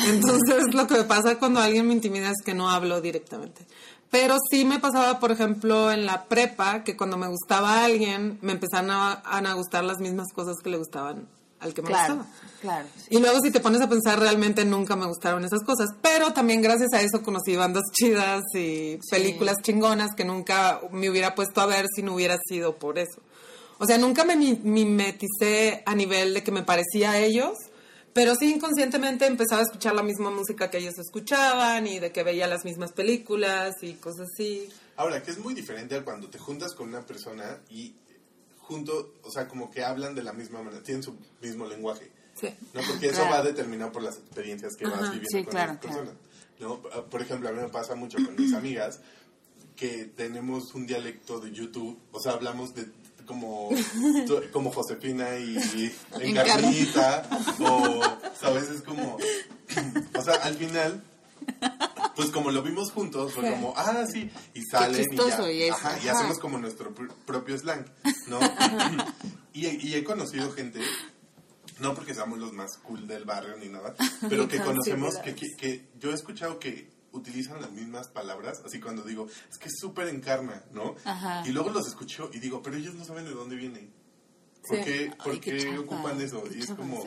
Entonces lo que me pasa cuando alguien me intimida es que no hablo directamente. Pero sí me pasaba, por ejemplo, en la prepa, que cuando me gustaba a alguien, me empezaron a, a gustar las mismas cosas que le gustaban al que me Claro, gustaba. claro. sí. Y luego si te pones a pensar, realmente nunca me gustaron esas cosas. Pero también gracias a eso conocí bandas chidas y películas chingonas que nunca me hubiera puesto a ver si no hubiera sido por eso. O sea, nunca me mi- mimeticé a nivel de que me parecía a ellos, pero sí inconscientemente empezaba a escuchar la misma música que ellos escuchaban y de que veía las mismas películas y cosas así. Ahora, que es muy diferente a cuando te juntas con una persona y junto, o sea, como que hablan de la misma manera, tienen su mismo lenguaje. Sí. ¿no? Porque eso Claro. va determinado por las experiencias que vas viviendo Sí, con claro, esas personas. ¿no? Por ejemplo, a mí me pasa mucho con mis amigas que tenemos un dialecto de YouTube, o sea, hablamos de como, como Josefina y, y Encarnita, o, ¿sabes? Es como, o sea, al final, pues como lo vimos juntos, fue como, ah, sí, y salen y ya, y ajá, y hacemos como nuestro pr- propio slang, ¿no? y, y he conocido gente no porque seamos los más cool del barrio ni nada, pero que conocemos, que, que, que yo he escuchado que utilizan las mismas palabras, así cuando digo, es que es súper encarna, ¿no? Ajá. Y luego los escucho y digo, pero ellos no saben de dónde viene. ¿Por Sí. qué, por Ay, qué ocupan eso? ¿Por qué Y es como,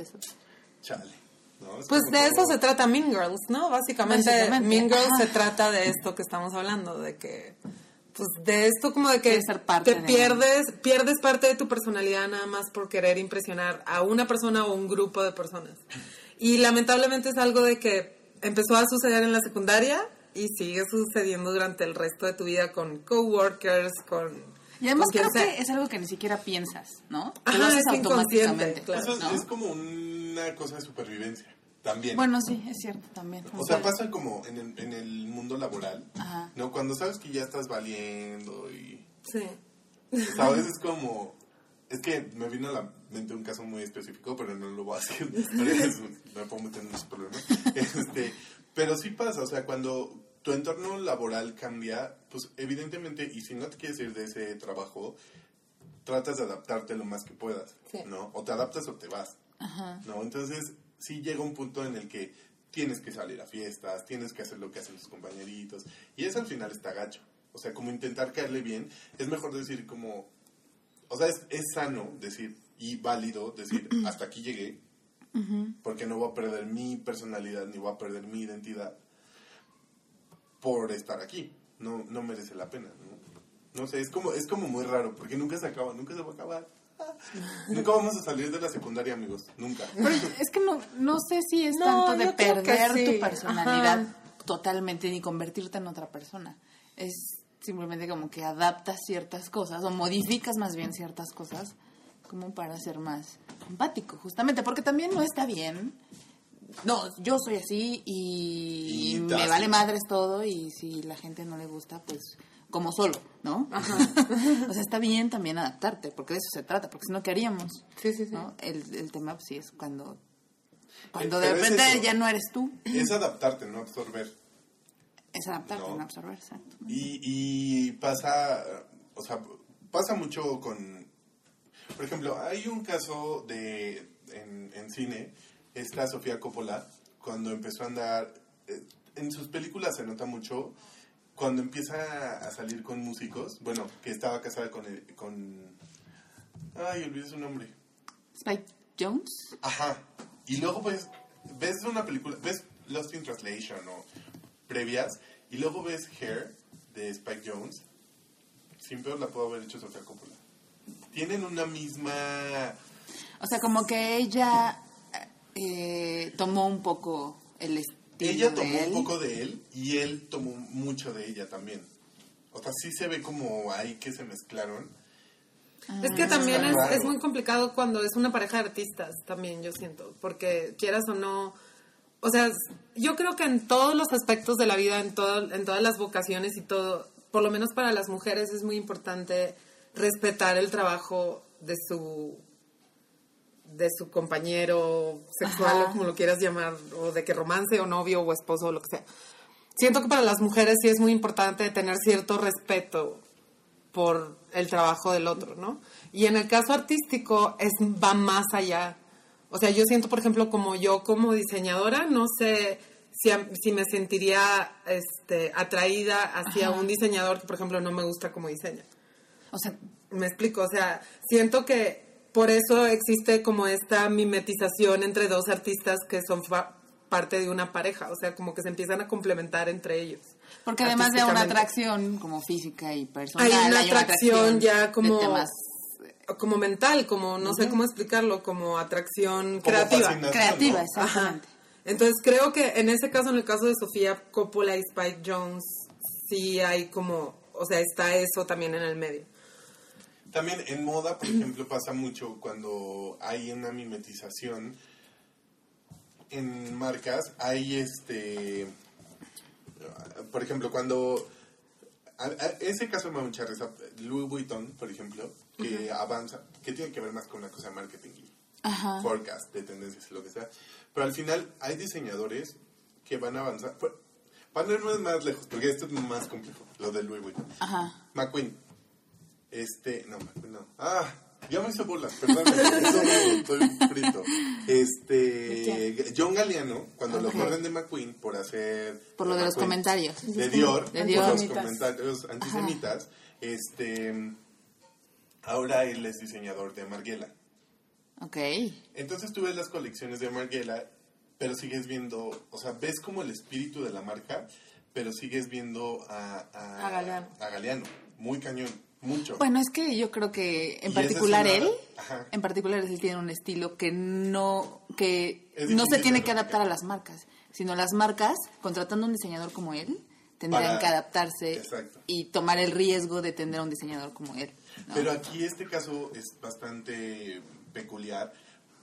chale. ¿No? Es Pues de eso se trata Mean Girls, ¿no? Básicamente, Básicamente, Mean Girls ajá. se trata de esto que estamos hablando, de que, pues de esto como de que ser parte te de- pierdes, pierdes parte de tu personalidad nada más por querer impresionar a una persona o un grupo de personas. Y lamentablemente es algo de que empezó a suceder en la secundaria y sigue sucediendo durante el resto de tu vida con coworkers, con... Y además creo sea. que es algo que ni siquiera piensas, ¿no? Ajá, lo haces es inconsciente, automáticamente. claro. Es, ¿no? es como una cosa de supervivencia, también. Bueno, sí, es cierto también. O sea, pasa como en el, en el mundo laboral, Ajá. ¿no? Cuando sabes que ya estás valiendo y Sí. ¿Sabes? Es como... Es que me vino a la mente un caso muy específico, pero no lo voy a hacer. Me puedo meter en unos problemas. Este, pero sí pasa, o sea, cuando tu entorno laboral cambia, pues evidentemente, y si no te quieres ir de ese trabajo, tratas de adaptarte lo más que puedas, Sí. ¿no? O te adaptas o te vas, Ajá. ¿no? Entonces, sí llega un punto en el que tienes que salir a fiestas, tienes que hacer lo que hacen tus compañeritos, y eso al final está gacho. O sea, como intentar caerle bien, es mejor decir como, o sea, es, es sano decir y válido decir, hasta aquí llegué, porque no voy a perder mi personalidad ni voy a perder mi identidad por estar aquí. No, no merece la pena, ¿no? No sé, es como, es como muy raro, porque nunca se acaba, nunca se va a acabar. Nunca vamos a salir de la secundaria, amigos, nunca. Pero es que no, no sé si es No, tanto de perder sí. tu personalidad Ajá. totalmente ni convertirte en otra persona. Es simplemente como que adaptas ciertas cosas o modificas más bien ciertas cosas como para ser más empático, justamente, porque también no está bien. No, yo soy así y, Y me vale madres todo y si la gente no le gusta, pues como solo, ¿no? o sea, está bien también adaptarte, porque de eso se trata, porque si no, ¿qué haríamos? Sí, sí, sí. ¿no? El, el tema pues, sí es cuando, cuando Eh, de pero es repente ya no eres tú, Es adaptarte, no absorber. es adaptarte, No. no, absorber, exacto. Y, y pasa, o sea, pasa mucho con, por ejemplo, hay un caso de, en, en cine, esta Sofía Coppola, cuando empezó a andar, eh, en sus películas se nota mucho cuando empieza a salir con músicos, bueno, que estaba casada con, el- con ay, olvidé su nombre. Spike Jones. Ajá. Y luego pues ves una película, ves Lost in Translation o previas y luego ves Hair de Spike Jones. Sin peor la puedo haber hecho Sofía Coppola. Tienen una misma O sea, como que ella eh, tomó un poco el estilo ella de tomó él. un poco de él y él tomó mucho de ella también. O sea, sí se ve como ahí que se mezclaron. Es que también es, es muy complicado cuando es una pareja de artistas, también yo siento, porque quieras o no, o sea, yo creo que en todos los aspectos de la vida, en, todo, en todas las vocaciones y todo, por lo menos para las mujeres es muy importante respetar el trabajo de su de su compañero sexual Ajá. o como lo quieras llamar, o de que romance o novio o esposo o lo que sea. Siento que para las mujeres sí es muy importante tener cierto respeto por el trabajo del otro, ¿no? Y en el caso artístico es va más allá. O sea, yo siento, por ejemplo, como yo como diseñadora, no sé si, a- si me sentiría este, atraída hacia un diseñador que, por ejemplo, no me gusta como diseña. O sea, Me explico, o sea, siento que por eso existe como esta mimetización entre dos artistas que son fa- parte de una pareja, o sea, como que se empiezan a complementar entre ellos. porque además de una atracción como física y personal, Hay una atracción ya como, temas como mental, como no sé cómo explicarlo, como atracción Como creativa. creativa, ¿no? exactamente. Ajá. Entonces creo que en ese caso, en el caso de Sofía Coppola y Spike Jones, sí hay como, o sea, está eso también en el medio. También en moda, por ejemplo, pasa mucho cuando hay una mimetización en marcas, hay este, por ejemplo, cuando, a- a- ese caso me da mucha risa, Louis Vuitton, por ejemplo, que avanza, que tiene que ver más con una cosa de marketing y Ajá. forecast de tendencias lo que sea, pero al final hay diseñadores que van a avanzar, para no irnos más lejos, porque esto es más complejo, lo de Louis Vuitton. Ajá. McQueen. Este, no, no. Ah, ya me hice bolas, perdón. estoy frito. Este, John Galliano, cuando lo corren de McQueen por hacer. Por lo de los comentarios. De Dior, De por Dior. los Antisemitas. comentarios antisemitas. Este, ahora él es diseñador de Margiela. Ok. Entonces tú ves las colecciones de Margiela, pero sigues viendo, o sea, ves como el espíritu de la marca, pero sigues viendo a, a, A Galeano. a Galeano. Muy cañón, mucho. Bueno, es que yo creo que en Y esa es particular una- él, Ajá. en particular él tiene un estilo que no que no se tiene que adaptar a las marcas, sino las marcas contratando un diseñador como él tendrían Para- que adaptarse Exacto. y tomar el riesgo de tener a un diseñador como él. ¿no? Pero aquí este caso es bastante peculiar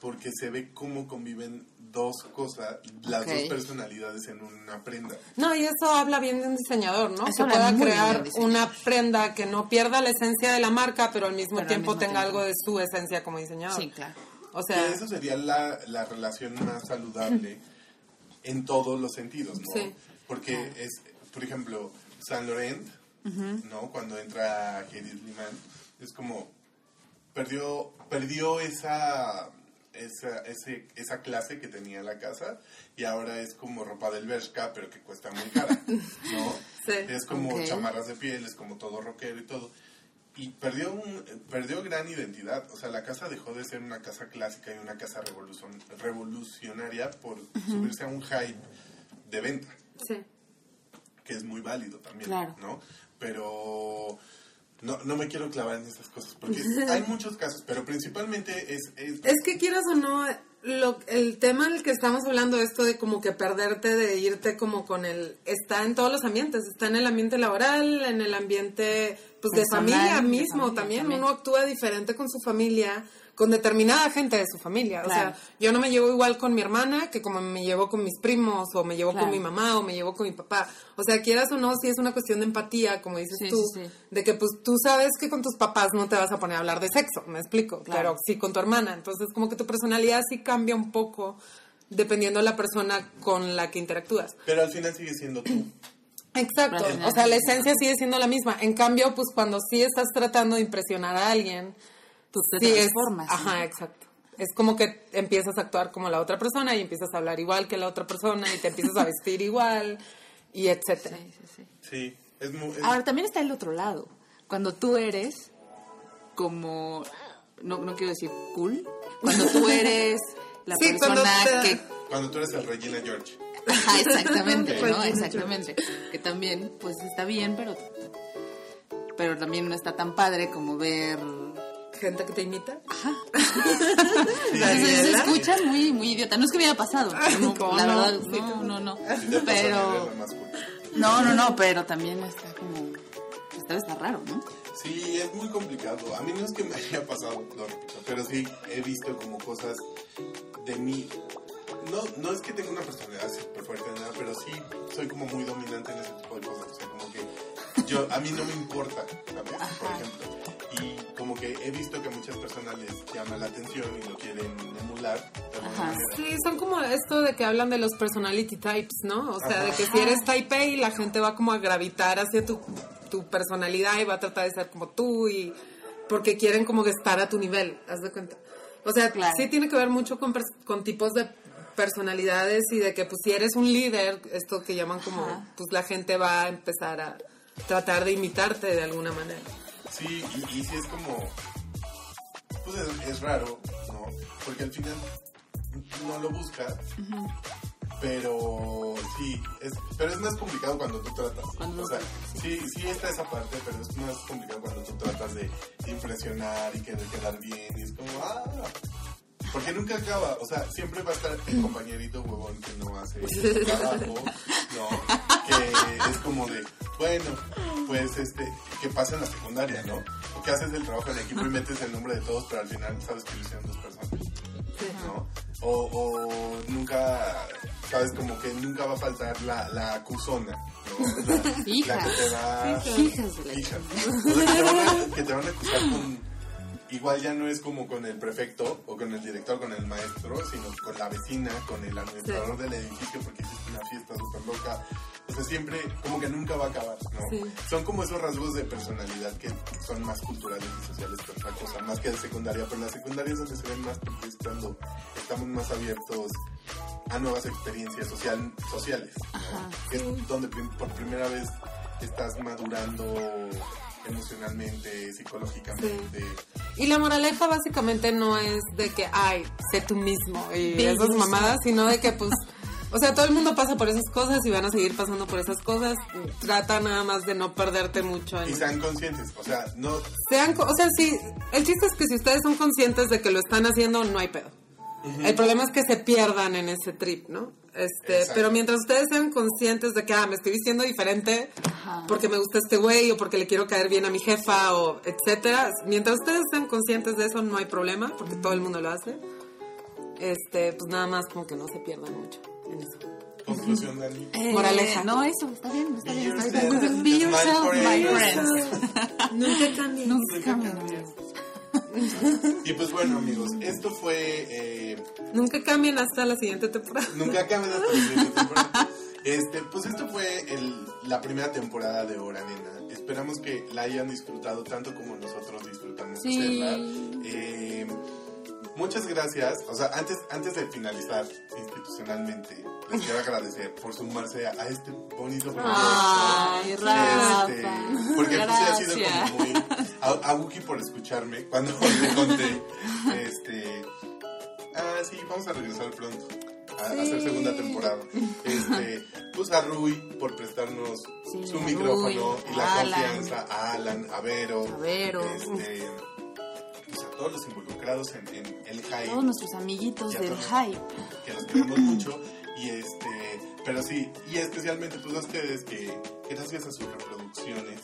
porque se ve cómo conviven dos cosas, las dos personalidades en una prenda. No, y eso habla bien de un diseñador, ¿no? Eso que pueda crear una prenda que no pierda la esencia de la marca, pero al mismo Pero al tiempo mismo tenga tiempo. algo de su esencia como diseñador. Sí, claro. O Que sea, eso sería la, la relación más saludable en todos los sentidos, ¿no? Sí. Porque es, por ejemplo, Saint Laurent, ¿no? Cuando entra Hedy Slimane, es como perdió perdió esa esa, ese- esa clase que tenía la casa y ahora es como ropa del Bershka pero que cuesta muy cara, ¿no? Sí. Es como Ok. chamarras de piel, es como todo rockero y todo. Y perdió, un, perdió gran identidad. O sea, la casa dejó de ser una casa clásica y una casa revolucion- revolucionaria por subirse a un hype de venta, sí. que es muy válido también, Claro. ¿no? Pero no, no me quiero clavar en esas cosas, porque hay muchos casos, pero principalmente es... es- Es que quieras o no, lo, el tema del que estamos hablando, esto de como que perderte, de irte como con el... Está en todos los ambientes, está en el ambiente laboral, en el ambiente pues de familia de mismo familia también. también. Uno actúa diferente con su familia, con determinada gente de su familia. Claro. O sea, yo no me llevo igual con mi hermana que como me llevo con mis primos, o me llevo Claro. con mi mamá, o me llevo con mi papá. O sea, quieras o no, sí es una cuestión de empatía, como dices Sí, tú, sí, sí. de que pues tú sabes que con tus papás no te vas a poner a hablar de sexo, me explico, Claro. pero sí con tu hermana. Entonces, como que tu personalidad sí cambia un poco dependiendo de la persona con la que interactúas. pero al final sigue siendo tú. Exacto. O sea, la esencia sigue siendo la misma. En cambio, pues cuando sí estás tratando de impresionar a alguien, Tú te sí es- transformas. ¿no? Ajá, exacto. Es como que empiezas a actuar como la otra persona y empiezas a hablar igual que la otra persona y te empiezas a vestir igual y etcétera. Sí, sí, sí. Sí, Es mu- es- Ahora también está el otro lado. Cuando tú eres como no, no quiero decir cool, cuando tú eres la Sí, cuando persona te- que cuando tú eres el Regina George. Ajá, exactamente, ¿no? Exactamente. Que también, pues está bien, pero pero también no está tan padre como ver Gente que te imita. Sí, se, escucha muy muy idiota. No es que me haya pasado, no, ¿Cómo la no? verdad, Sí, no, no, no. Pero no, no, no, pero también está como está está raro, ¿no? Sí, es muy complicado. A mí no es que me haya pasado, lo repito, pero sí he visto como cosas de mí. No, no es que tenga una personalidad súper fuerte nada, pero sí soy como muy dominante en ese tipo de cosas. O sea, como que yo, a mí no me importa, ¿sabes? Por ejemplo. Y como que he visto que a muchas personas les llama la atención y lo quieren emular Ajá. Sí, son como esto de que hablan de los personality types, ¿no? O sea, Ajá. de que si eres type A y la gente va como a gravitar hacia tu, tu personalidad y va a tratar de ser como tú y porque quieren como que estar a tu nivel, haz de cuenta. O sea, Claro. sí tiene que ver mucho con, con tipos de personalidades y de que pues si eres un líder, esto que llaman como, Ajá. pues la gente va a empezar a tratar de imitarte de alguna manera. Sí, y, y sí es como. Pues es, es raro, ¿no? Porque al final no lo buscas. Pero sí, es, pero es más complicado cuando tú tratas. Cuando o sea, sí, sí está esa parte, pero es más complicado cuando tú tratas de impresionar y que de quedar bien. Y es como, ah, porque nunca acaba. O sea, siempre va a estar el compañerito huevón que no hace trabajo, ¿no? Que es como de, bueno, pues este, que pasa en la secundaria, ¿no? O que haces el trabajo en equipo y metes el nombre de todos, pero al final sabes que lo hicieron dos personas. ¿no? O, o nunca, sabes, como que nunca va a faltar la, la acusona, ¿no? La, que te va... Hijas Hijas. Que te van a acusar con... Igual ya no es como con el prefecto o con el director, con el maestro, sino con la vecina, con el administrador del edificio porque hiciste una fiesta súper loca. O sea, siempre, como que nunca va a acabar, ¿no? Sí. Son como esos rasgos de personalidad que son más culturales y sociales que otra cosa, más que de secundaria, pero la secundaria es donde se ven más porque es cuando estamos más abiertos a nuevas experiencias social, sociales, ¿no? que es donde por primera vez estás madurando emocionalmente, psicológicamente. Y la moraleja básicamente no es de que, ay, sé tú mismo y Be esas yourself. mamadas, sino de que, pues, o sea, todo el mundo pasa por esas cosas y van a seguir pasando por esas cosas. Trata nada más de no perderte mucho Y en... sean conscientes, o sea, no... Sean, o sea, sí, el chiste es que si ustedes son conscientes de que lo están haciendo, no hay pedo. El problema es que se pierdan en ese trip, ¿no? Este, Exacto. pero mientras ustedes sean conscientes de que, ah, me estoy vistiendo diferente Ajá. porque me gusta este güey o porque le quiero caer bien a mi jefa o etcétera, mientras ustedes sean conscientes de eso no hay problema porque todo el mundo lo hace. Este, pues nada más como que no se pierdan mucho en eso. Conclusión, Dani. Eh, Moraleja. No, eso, está bien, está Be bien. Está yourself. bien. Be yourself, my friends. Nunca cambien. Nunca cambien. Y pues bueno, amigos, esto fue... eh, Nunca cambien hasta la siguiente temporada. Nunca cambia hasta la siguiente temporada. Este, pues esto fue el- la primera temporada de Hora Nena. Esperamos que la hayan disfrutado tanto como nosotros disfrutamos Sí. hacerla. Eh, muchas gracias. O sea, antes, antes de finalizar institucionalmente, les quiero agradecer por sumarse a, a este bonito proyecto. Ay, Rafa. Este, porque pues, sí ha sido como muy... A, a Wookie por escucharme cuando le conté. Este, ah, sí, vamos a regresar pronto. A, a hacer segunda temporada. Este, pues a Rui por prestarnos Sí, su micrófono Rui, y la Alan. confianza. A Alan, a Vero. A Vero. Este, pues a todos los involucrados en, en el hype Todos nuestros amiguitos del todos. hype. que los queremos mucho y este pero sí y especialmente pues a ustedes que gracias a sus reproducciones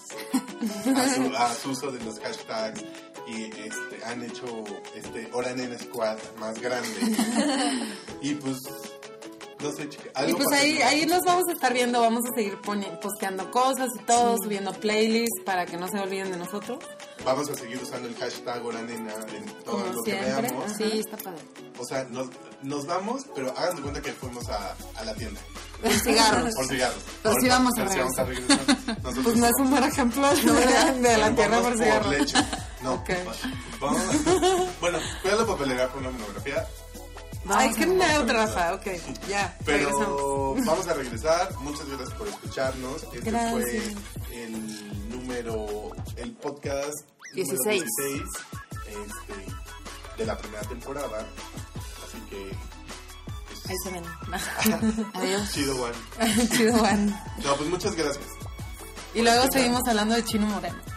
a su, a su uso de los hashtags y este han hecho este Hora Nena Squad más grande y pues no sé chica Y pues ahí, que- ahí nos vamos a estar viendo, vamos a seguir posteando cosas y todo, subiendo playlists para que no se olviden de nosotros. vamos a seguir usando el hashtag Hora Nena en todo Como lo que siempre. veamos Ajá. Sí, está padre. o sea nos, nos vamos pero hagan de cuenta que fuimos a, a la tienda Por cigarros. por cigarros Pero sí vamos a sí a regresar. Pues no es un buen ejemplo ¿no? de, de la tierra por cigarro. leche. No. Ok. Vamos. Bueno, cuida la papelera con la monografía. Ay, qué neutro, Rafa. Ok, ya, regresamos. Pero vamos a regresar. Muchas gracias por escucharnos. Este Gracias. fue pero el podcast número 16. 16 este, de la primera temporada. Así que, pues, Ahí se ven. Adiós. chido, Juan. Chido, Juan. No, pues muchas gracias. Y luego seguimos hablando de Chino Moreno.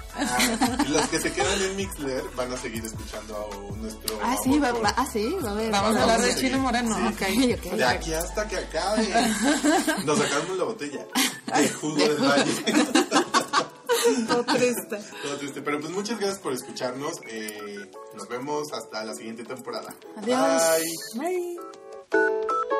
Y los que se quedan en Mixler van a seguir escuchando a nuestro. Ah, sí, va, va- ah, sí, va a ver. Vamos a hablar de. Chino Moreno. Sí. De aquí hasta que acabe. Nos sacamos la botella de jugo del valle. Todo triste. Todo triste. Pero pues muchas gracias por escucharnos. Eh, nos vemos hasta la siguiente temporada. Adiós. Bye. Bye.